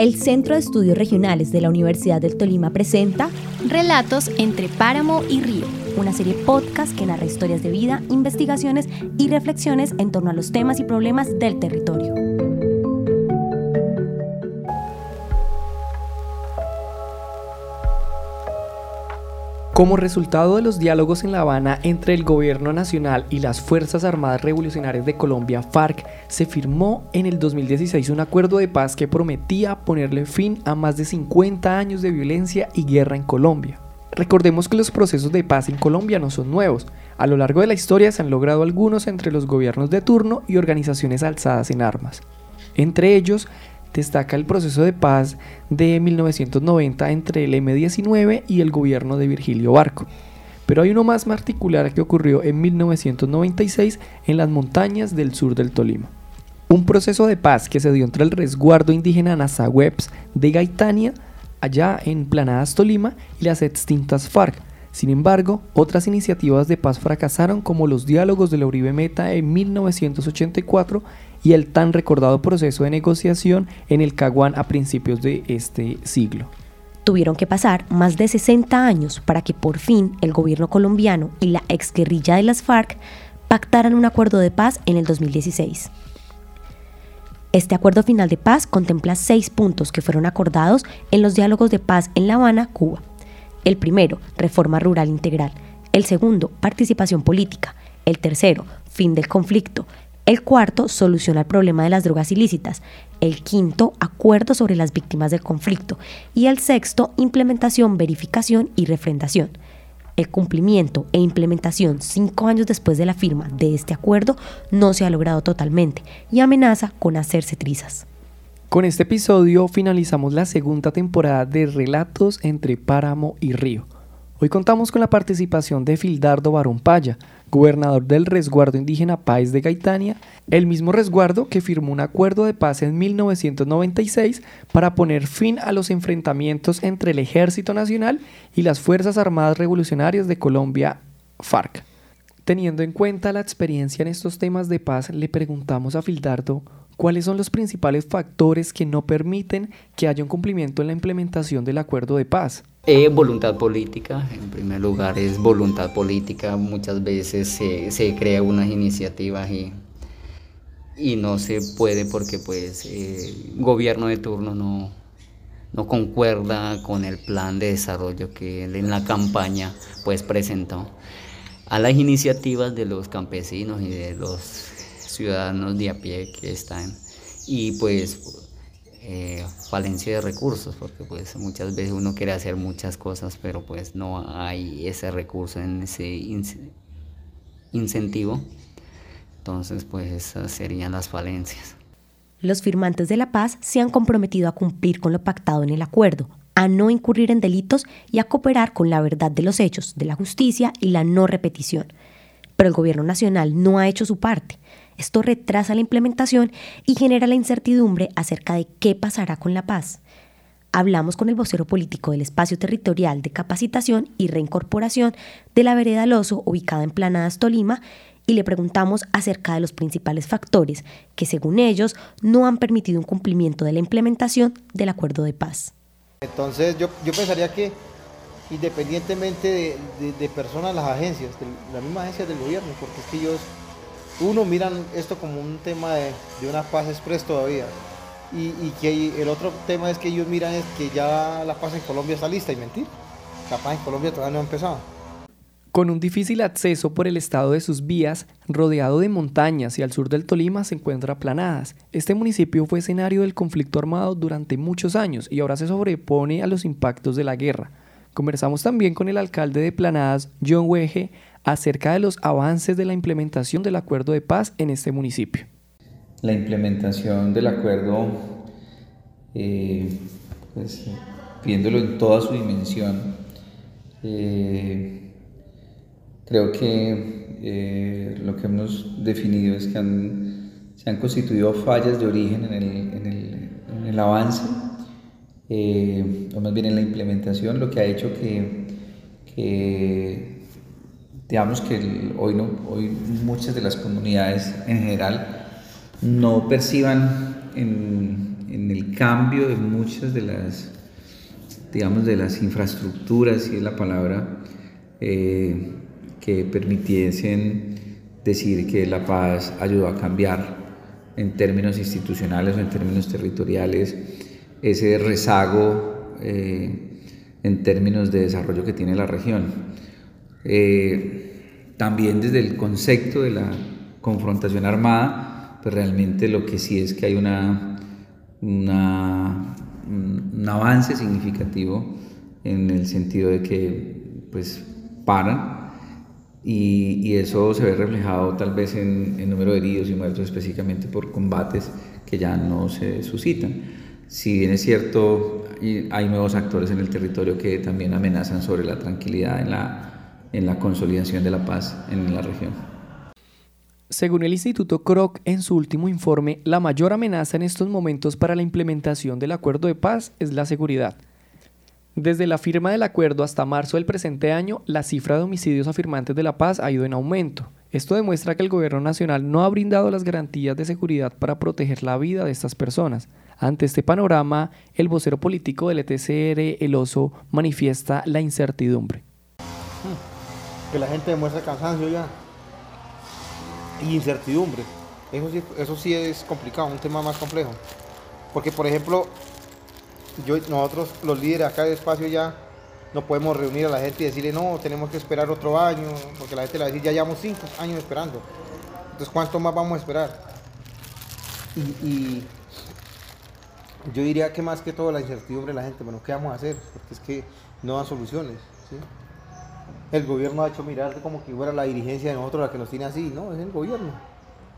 el Centro de Estudios Regionales de la Universidad del Tolima presenta Relatos entre Páramo y Río, una serie podcast que narra historias de vida, investigaciones y reflexiones en torno a los temas y problemas del territorio. Como resultado de los diálogos en La Habana entre el gobierno nacional y las Fuerzas Armadas Revolucionarias de Colombia, FARC, se firmó en el 2016 un acuerdo de paz que prometía ponerle fin a más de 50 años de violencia y guerra en Colombia. Recordemos que los procesos de paz en Colombia no son nuevos. A lo largo de la historia se han logrado algunos entre los gobiernos de turno y organizaciones alzadas en armas. Entre ellos, destaca el proceso de paz de 1990 entre el M-19 y el gobierno de Virgilio Barco. Pero hay uno más particular que ocurrió en 1996 en las montañas del sur del Tolima. Un proceso de paz que se dio entre el resguardo indígena Nazahueps de Gaitania, allá en Planadas Tolima, y las extintas FARC. Sin embargo, otras iniciativas de paz fracasaron como los diálogos de la Uribe Meta en 1984 y el tan recordado proceso de negociación en el Caguán a principios de este siglo. Tuvieron que pasar más de 60 años para que por fin el gobierno colombiano y la exguerrilla de las FARC pactaran un acuerdo de paz en el 2016. Este acuerdo final de paz contempla seis puntos que fueron acordados en los diálogos de paz en La Habana, Cuba. El primero, reforma rural integral. El segundo, participación política. El tercero, fin del conflicto. El cuarto, soluciona el problema de las drogas ilícitas. El quinto, acuerdo sobre las víctimas del conflicto. Y el sexto, implementación, verificación y refrendación. El cumplimiento e implementación cinco años después de la firma de este acuerdo no se ha logrado totalmente y amenaza con hacerse trizas. Con este episodio finalizamos la segunda temporada de Relatos entre Páramo y Río. Hoy contamos con la participación de Fildardo Barón Paya, gobernador del resguardo indígena Páez de Gaitania, el mismo resguardo que firmó un acuerdo de paz en 1996 para poner fin a los enfrentamientos entre el Ejército Nacional y las Fuerzas Armadas Revolucionarias de Colombia, FARC. Teniendo en cuenta la experiencia en estos temas de paz, le preguntamos a Fildardo cuáles son los principales factores que no permiten que haya un cumplimiento en la implementación del acuerdo de paz. Eh, voluntad política, en primer lugar es voluntad política, muchas veces se, se crea unas iniciativas y, y no se puede porque pues el gobierno de turno no, no concuerda con el plan de desarrollo que en la campaña pues presentó. A las iniciativas de los campesinos y de los ciudadanos de a pie que están y pues eh, falencia de recursos, porque pues muchas veces uno quiere hacer muchas cosas, pero pues no hay ese recurso en ese incentivo. Entonces pues esas serían las falencias. Los firmantes de la paz se han comprometido a cumplir con lo pactado en el acuerdo, a no incurrir en delitos y a cooperar con la verdad de los hechos, de la justicia y la no repetición. Pero el gobierno nacional no ha hecho su parte. Esto retrasa la implementación y genera la incertidumbre acerca de qué pasará con la paz. Hablamos con el vocero político del Espacio Territorial de Capacitación y Reincorporación de la Vereda Loso, ubicada en Planadas, Tolima, y le preguntamos acerca de los principales factores que, según ellos, no han permitido un cumplimiento de la implementación del acuerdo de paz. Entonces, yo, pensaría que independientemente de, personas, las agencias, las mismas agencias del gobierno, porque es que ellos uno miran esto como un tema de, una paz express todavía. Y, que el otro tema es que ellos miran es que ya la paz en Colombia está lista y mentir. La paz en Colombia todavía no ha empezado. Con un difícil acceso por el estado de sus vías, rodeado de montañas y al sur del Tolima se encuentra Planadas. Este municipio fue escenario del conflicto armado durante muchos años y ahora se sobrepone a los impactos de la guerra. Conversamos también con el alcalde de Planadas, John Wege, acerca de los avances de la implementación del acuerdo de paz en este municipio. La implementación del acuerdo, eh, pues, viéndolo en toda su dimensión, eh, creo que eh, lo que hemos definido es que se han constituido fallas de origen en el, avance, o más bien en la implementación, lo que ha hecho que, digamos que hoy, no, hoy muchas de las comunidades en general no perciban en, en, el cambio de muchas de las, digamos, de las infraestructuras, si es la palabra, eh, que permitiesen decir que la paz ayudó a cambiar en términos institucionales o en términos territoriales ese rezago eh, en términos de desarrollo que tiene la región. Eh, también desde el concepto de la confrontación armada, pues realmente lo que sí es que hay una, una un avance significativo en el sentido de que pues paran y, eso se ve reflejado tal vez en, número de heridos y muertos específicamente por combates que ya no se suscitan. Si bien es cierto, hay nuevos actores en el territorio que también amenazan sobre la tranquilidad en la, en la consolidación de la paz en la región. Según el Instituto Kroc, en su último informe, la mayor amenaza en estos momentos para la implementación del acuerdo de paz es la seguridad. Desde la firma del acuerdo hasta marzo del presente año, la cifra de homicidios afirmantes de la paz ha ido en aumento. Esto demuestra que el gobierno nacional no ha brindado las garantías de seguridad para proteger la vida de estas personas. Ante este panorama, el vocero político del ETCR, El Oso, manifiesta la incertidumbre. Que la gente demuestra cansancio ya y incertidumbre. Eso sí, eso sí es complicado, un tema más complejo. Porque, por ejemplo, yo, nosotros los líderes acá de espacio ya no podemos reunir a la gente y decirle no, tenemos que esperar otro año, porque la gente le va a decir ya llevamos cinco años esperando. Entonces, ¿cuánto más vamos a esperar? Y, yo diría que más que todo la incertidumbre de la gente, bueno, ¿qué vamos a hacer? Porque es que no dan soluciones. El gobierno ha hecho mirar como que fuera la dirigencia de nosotros la que nos tiene así, no, es el gobierno.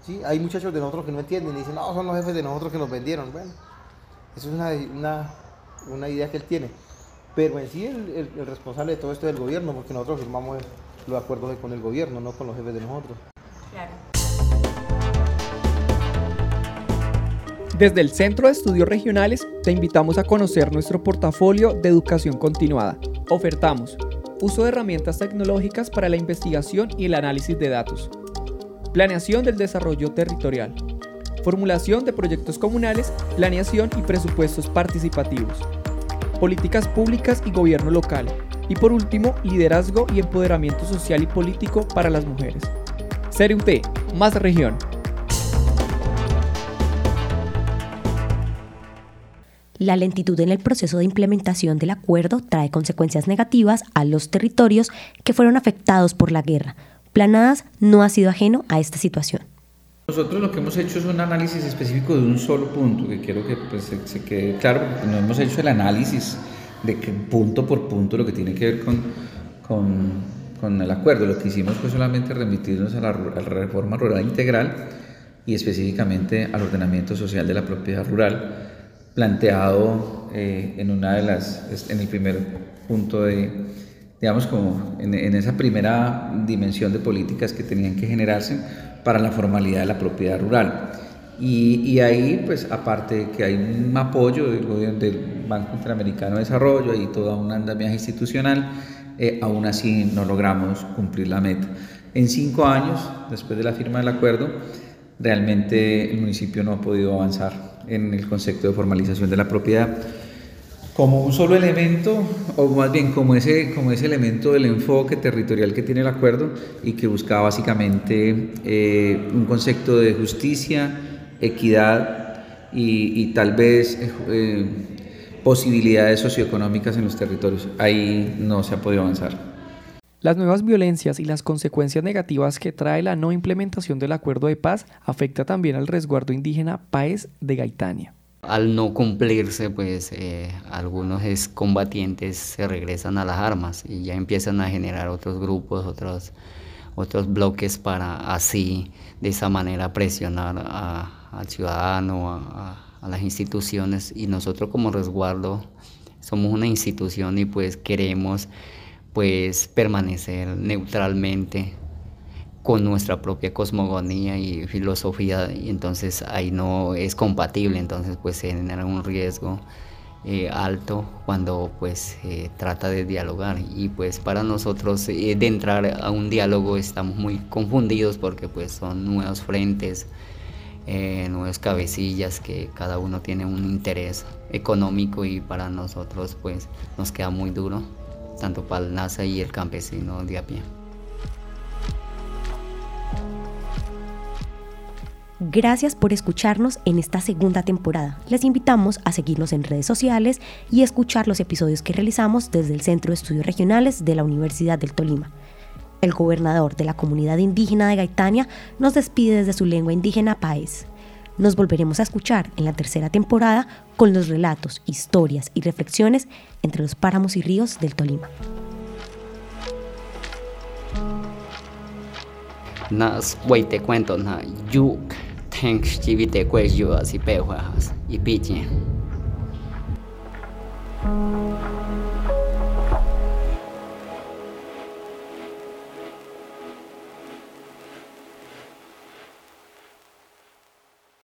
¿sí? Hay muchachos de nosotros que no entienden y dicen, no, son los jefes de nosotros que nos vendieron. Bueno, eso es una una idea que él tiene. Pero en sí el, responsable de todo esto es el gobierno, porque nosotros firmamos los acuerdos con el gobierno, no con los jefes de nosotros. Desde el Centro de Estudios Regionales te invitamos a conocer nuestro portafolio de educación continuada. Ofertamos uso de herramientas tecnológicas para la investigación y el análisis de datos, planeación del desarrollo territorial, formulación de proyectos comunales, planeación y presupuestos participativos, políticas públicas y gobierno local, y por último, liderazgo y empoderamiento social y político para las mujeres. CERUT, más región. La lentitud en el proceso de implementación del acuerdo trae consecuencias negativas a los territorios que fueron afectados por la guerra. Planadas no ha sido ajeno a esta situación. Nosotros lo que hemos hecho es un análisis específico de un solo punto, que quiero que pues, se, quede claro, porque no hemos hecho el análisis de que punto por punto lo que tiene que ver con, con, el acuerdo. Lo que hicimos fue solamente remitirnos a la, reforma rural integral y específicamente al ordenamiento social de la propiedad rural, planteado eh, en una de las, en el primer punto de, digamos, como en, en esa primera dimensión de políticas que tenían que generarse para la formalidad de la propiedad rural. Y, ahí, pues aparte que hay un apoyo del, del Banco Interamericano de Desarrollo y toda una andamiaje institucional, eh, aún así no logramos cumplir la meta. En cinco años, después de la firma del acuerdo, realmente el municipio no ha podido avanzar en el concepto de formalización de la propiedad como un solo elemento, o más bien como ese, como ese elemento del enfoque territorial que tiene el acuerdo y que busca básicamente eh, un concepto de justicia, equidad y, tal vez eh, posibilidades socioeconómicas en los territorios. Ahí no se ha podido avanzar. Las nuevas violencias y las consecuencias negativas que trae la no implementación del acuerdo de paz afecta también al resguardo indígena Paez de Gaitania. Al no cumplirse, pues eh, algunos combatientes se regresan a las armas y ya empiezan a generar otros grupos, otros, otros bloques para así, de esa manera, presionar al ciudadano, a, a las instituciones. Y nosotros como resguardo somos una institución y pues queremos pues permanecer neutralmente con nuestra propia cosmogonía y filosofía y entonces ahí no es compatible, entonces pues se genera un riesgo eh, alto cuando pues se trata de dialogar y pues para nosotros eh, de entrar a un diálogo estamos muy confundidos porque pues son nuevos frentes eh, nuevos cabecillas, que cada uno tiene un interés económico y para nosotros pues nos queda muy duro, tanto para el NASA y el campesino de a pie. Gracias por escucharnos en esta segunda temporada. Les invitamos a seguirnos en redes sociales y escuchar los episodios que realizamos desde el Centro de Estudios Regionales de la Universidad del Tolima. El gobernador de la comunidad indígena de Gaitania nos despide desde su lengua indígena país. Nos volveremos a escuchar en la tercera temporada con los relatos, historias y reflexiones entre los páramos y ríos del Tolima. Nas, te cuento, na, yuk. chęć te kłeździła si pełcha i picie.